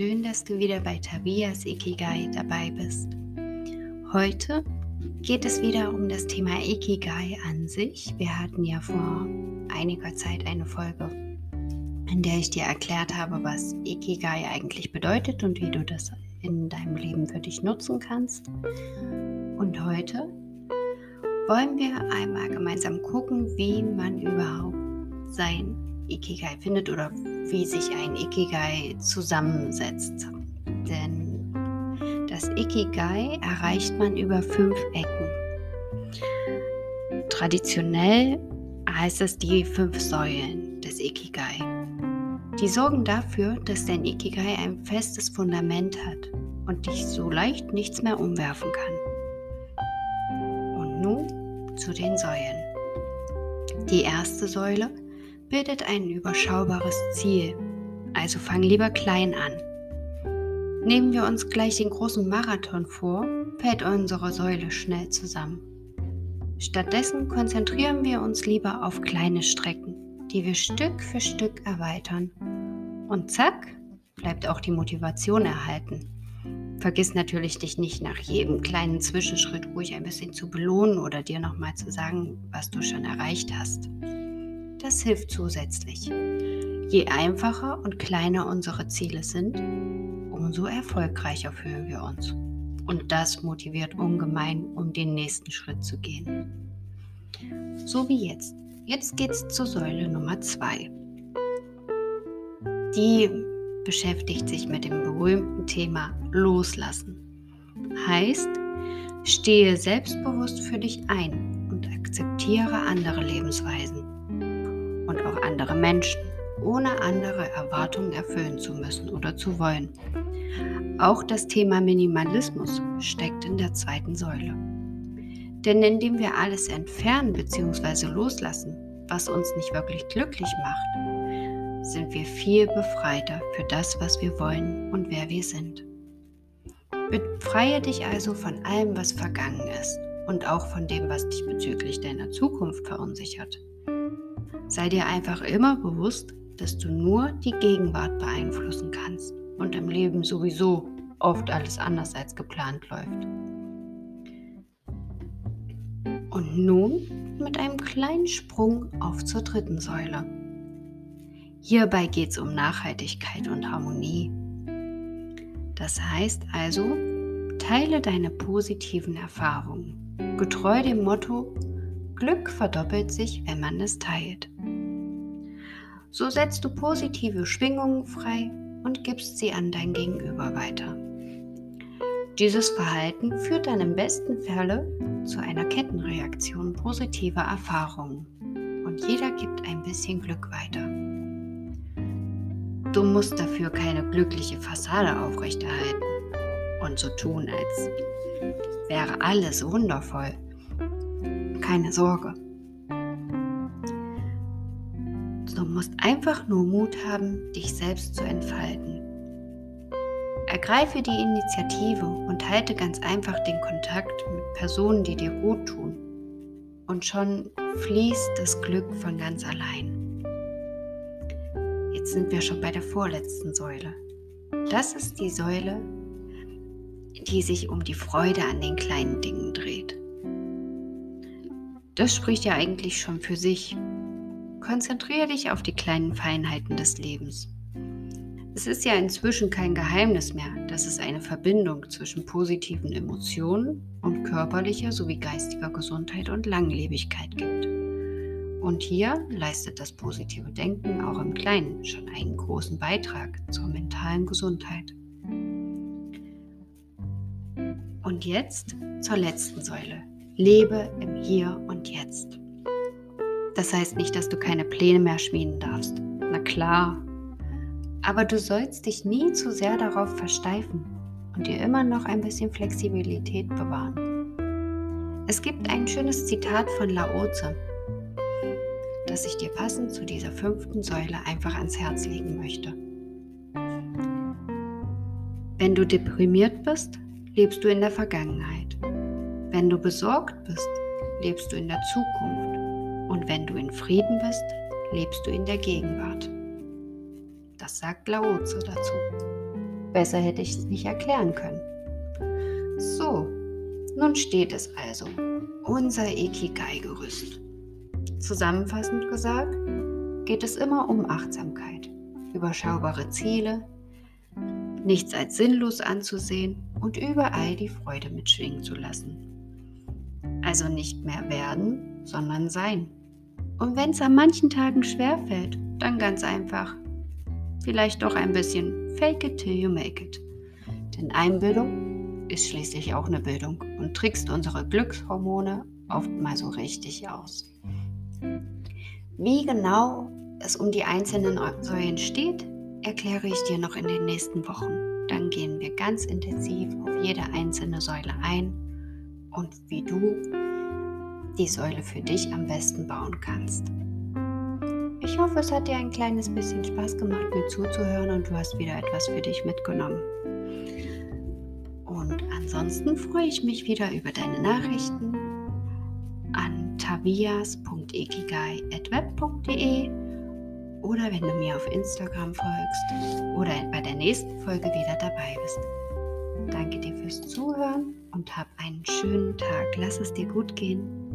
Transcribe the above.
schön, dass du wieder bei Tabias Ikigai dabei bist. Heute geht es wieder um das Thema Ikigai an sich. Wir hatten ja vor einiger Zeit eine Folge, in der ich dir erklärt habe, was Ikigai eigentlich bedeutet und wie du das in deinem Leben für dich nutzen kannst. Und heute wollen wir einmal gemeinsam gucken, wie man überhaupt sein Ikigai findet oder wie sich ein Ikigai zusammensetzt. Denn das Ikigai erreicht man über fünf Ecken. Traditionell heißt es die fünf Säulen des Ikigai. Die sorgen dafür, dass dein Ikigai ein festes Fundament hat und dich so leicht nichts mehr umwerfen kann. Und nun zu den Säulen. Die erste Säule bildet ein überschaubares Ziel, also fang lieber klein an. Nehmen wir uns gleich den großen Marathon vor, fällt unsere Säule schnell zusammen. Stattdessen konzentrieren wir uns lieber auf kleine Strecken, die wir Stück für Stück erweitern. Und zack, bleibt auch die Motivation erhalten. Vergiss natürlich dich nicht nach jedem kleinen Zwischenschritt ruhig ein bisschen zu belohnen oder dir nochmal zu sagen, was du schon erreicht hast. Das hilft zusätzlich. Je einfacher und kleiner unsere Ziele sind, umso erfolgreicher fühlen wir uns. Und das motiviert ungemein, um den nächsten Schritt zu gehen. So wie jetzt. Jetzt geht es zur Säule Nummer 2. Die beschäftigt sich mit dem berühmten Thema Loslassen. Heißt, stehe selbstbewusst für dich ein und akzeptiere andere Lebensweisen und auch andere Menschen, ohne andere Erwartungen erfüllen zu müssen oder zu wollen. Auch das Thema Minimalismus steckt in der zweiten Säule. Denn indem wir alles entfernen bzw. loslassen, was uns nicht wirklich glücklich macht, sind wir viel befreiter für das, was wir wollen und wer wir sind. Befreie dich also von allem, was vergangen ist und auch von dem, was dich bezüglich deiner Zukunft verunsichert. Sei dir einfach immer bewusst, dass du nur die Gegenwart beeinflussen kannst und im Leben sowieso oft alles anders als geplant läuft. Und nun mit einem kleinen Sprung auf zur dritten Säule. Hierbei geht es um Nachhaltigkeit und Harmonie. Das heißt also, teile deine positiven Erfahrungen, getreu dem Motto, Glück verdoppelt sich, wenn man es teilt. So setzt du positive Schwingungen frei und gibst sie an dein Gegenüber weiter. Dieses Verhalten führt dann im besten Falle zu einer Kettenreaktion positiver Erfahrungen und jeder gibt ein bisschen Glück weiter. Du musst dafür keine glückliche Fassade aufrechterhalten und so tun, als wäre alles wundervoll. Keine Sorge. Musst einfach nur Mut haben, dich selbst zu entfalten. Ergreife die Initiative und halte ganz einfach den Kontakt mit Personen, die dir gut tun. Und schon fließt das Glück von ganz allein. Jetzt sind wir schon bei der vorletzten Säule. Das ist die Säule, die sich um die Freude an den kleinen Dingen dreht. Das spricht ja eigentlich schon für sich. Konzentriere dich auf die kleinen Feinheiten des Lebens. Es ist ja inzwischen kein Geheimnis mehr, dass es eine Verbindung zwischen positiven Emotionen und körperlicher sowie geistiger Gesundheit und Langlebigkeit gibt. Und hier leistet das positive Denken auch im Kleinen schon einen großen Beitrag zur mentalen Gesundheit. Und jetzt zur letzten Säule. Lebe im Hier und Jetzt. Das heißt nicht, dass du keine Pläne mehr schmieden darfst. Na klar. Aber du sollst dich nie zu sehr darauf versteifen und dir immer noch ein bisschen Flexibilität bewahren. Es gibt ein schönes Zitat von Laoze, das ich dir passend zu dieser fünften Säule einfach ans Herz legen möchte. Wenn du deprimiert bist, lebst du in der Vergangenheit. Wenn du besorgt bist, lebst du in der Zukunft. Und wenn du in Frieden bist, lebst du in der Gegenwart. Das sagt Laoze dazu. Besser hätte ich es nicht erklären können. So, nun steht es also. Unser Ikigai-Gerüst. Zusammenfassend gesagt, geht es immer um Achtsamkeit, überschaubare Ziele, nichts als sinnlos anzusehen und überall die Freude mitschwingen zu lassen. Also nicht mehr werden, sondern sein. Und wenn es an manchen Tagen schwerfällt, dann ganz einfach. Vielleicht doch ein bisschen fake it till you make it. Denn Einbildung ist schließlich auch eine Bildung und trickst unsere Glückshormone oft mal so richtig aus. Wie genau es um die einzelnen Säulen steht, erkläre ich dir noch in den nächsten Wochen. Dann gehen wir ganz intensiv auf jede einzelne Säule ein und wie du die Säule für dich am besten bauen kannst. Ich hoffe, es hat dir ein kleines bisschen Spaß gemacht, mir zuzuhören und du hast wieder etwas für dich mitgenommen. Und ansonsten freue ich mich wieder über deine Nachrichten an tavias.ekigai.web.de oder wenn du mir auf Instagram folgst oder bei der nächsten Folge wieder dabei bist. Danke dir fürs Zuhören und hab einen schönen Tag. Lass es dir gut gehen.